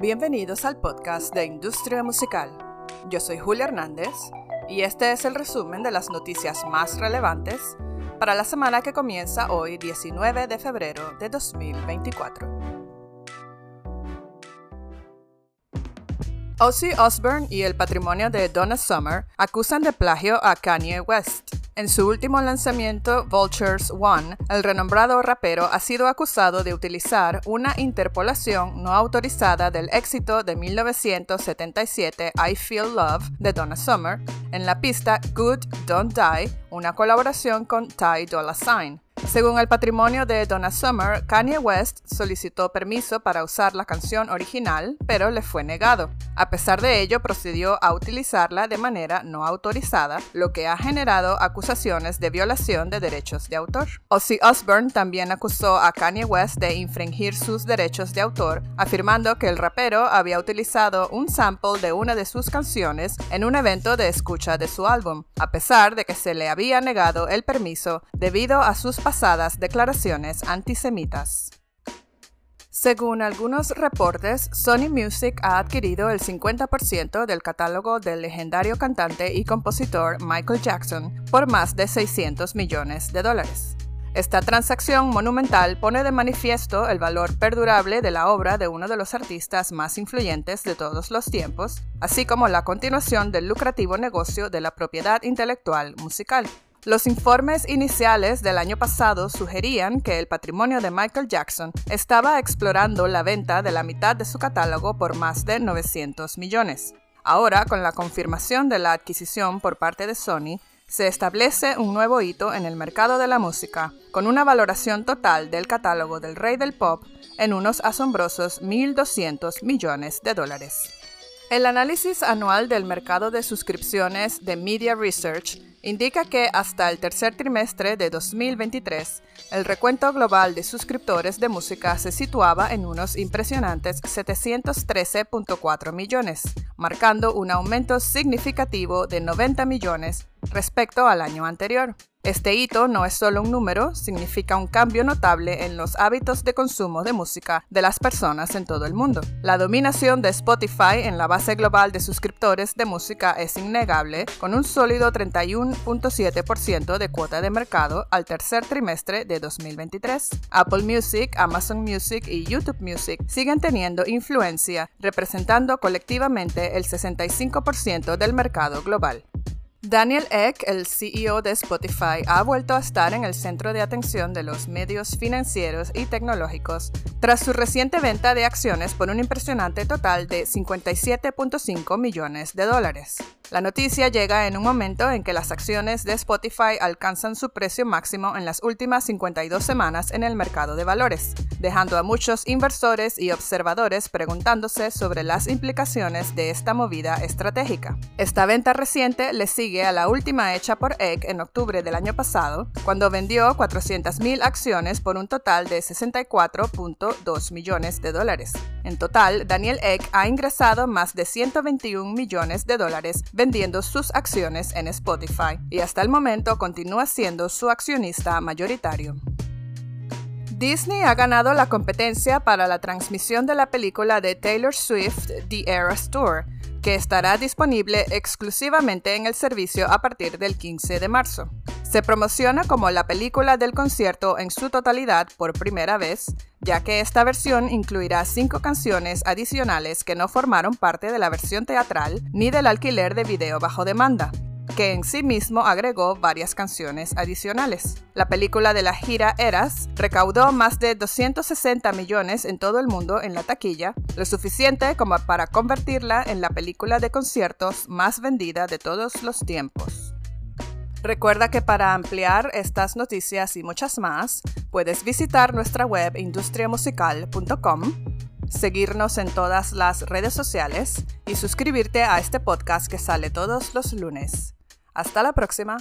Bienvenidos al podcast de Industria Musical. Yo soy Julia Hernández y este es el resumen de las noticias más relevantes para la semana que comienza hoy 19 de febrero de 2024. Ozzy Osbourne y el patrimonio de Donna Summer acusan de plagio a Kanye West. En su último lanzamiento, Vultures One, el renombrado rapero ha sido acusado de utilizar una interpolación no autorizada del éxito de 1977 I Feel Love de Donna Summer en la pista Good Don't Die, una colaboración con Ty Dolla Sign. Según el patrimonio de Donna Summer, Kanye West solicitó permiso para usar la canción original, pero le fue negado. A pesar de ello, procedió a utilizarla de manera no autorizada, lo que ha generado acusaciones de violación de derechos de autor. Ozzy Osbourne también acusó a Kanye West de infringir sus derechos de autor, afirmando que el rapero había utilizado un sample de una de sus canciones en un evento de escucha de su álbum, a pesar de que se le había negado el permiso debido a sus pasadas declaraciones antisemitas. Según algunos reportes, Sony Music ha adquirido el 50% del catálogo del legendario cantante y compositor Michael Jackson por más de 600 millones de dólares. Esta transacción monumental pone de manifiesto el valor perdurable de la obra de uno de los artistas más influyentes de todos los tiempos, así como la continuación del lucrativo negocio de la propiedad intelectual musical. Los informes iniciales del año pasado sugerían que el patrimonio de Michael Jackson estaba explorando la venta de la mitad de su catálogo por más de 900 millones. Ahora, con la confirmación de la adquisición por parte de Sony, se establece un nuevo hito en el mercado de la música, con una valoración total del catálogo del rey del pop en unos asombrosos 1.200 millones de dólares. El análisis anual del mercado de suscripciones de Media Research indica que hasta el tercer trimestre de 2023, el recuento global de suscriptores de música se situaba en unos impresionantes 713.4 millones, marcando un aumento significativo de 90 millones respecto al año anterior. Este hito no es solo un número, significa un cambio notable en los hábitos de consumo de música de las personas en todo el mundo. La dominación de Spotify en la base global de suscriptores de música es innegable, con un sólido 31.7% de cuota de mercado al tercer trimestre de 2023. Apple Music, Amazon Music y YouTube Music siguen teniendo influencia, representando colectivamente el 65% del mercado global. Daniel Ek, el CEO de Spotify, ha vuelto a estar en el centro de atención de los medios financieros y tecnológicos tras su reciente venta de acciones por un impresionante total de 57.5 millones de dólares. La noticia llega en un momento en que las acciones de Spotify alcanzan su precio máximo en las últimas 52 semanas en el mercado de valores, dejando a muchos inversores y observadores preguntándose sobre las implicaciones de esta movida estratégica. Esta venta reciente le sigue a la última hecha por Egg en octubre del año pasado, cuando vendió 400.000 acciones por un total de 64.2 millones de dólares. En total, Daniel Egg ha ingresado más de 121 millones de dólares vendiendo sus acciones en Spotify y hasta el momento continúa siendo su accionista mayoritario. Disney ha ganado la competencia para la transmisión de la película de Taylor Swift The Eras Tour, que estará disponible exclusivamente en el servicio a partir del 15 de marzo. Se promociona como la película del concierto en su totalidad por primera vez, ya que esta versión incluirá cinco canciones adicionales que no formaron parte de la versión teatral ni del alquiler de video bajo demanda que en sí mismo agregó varias canciones adicionales. La película de la gira Eras recaudó más de 260 millones en todo el mundo en la taquilla, lo suficiente como para convertirla en la película de conciertos más vendida de todos los tiempos. Recuerda que para ampliar estas noticias y muchas más, puedes visitar nuestra web industriamusical.com, seguirnos en todas las redes sociales y suscribirte a este podcast que sale todos los lunes. Hasta la próxima.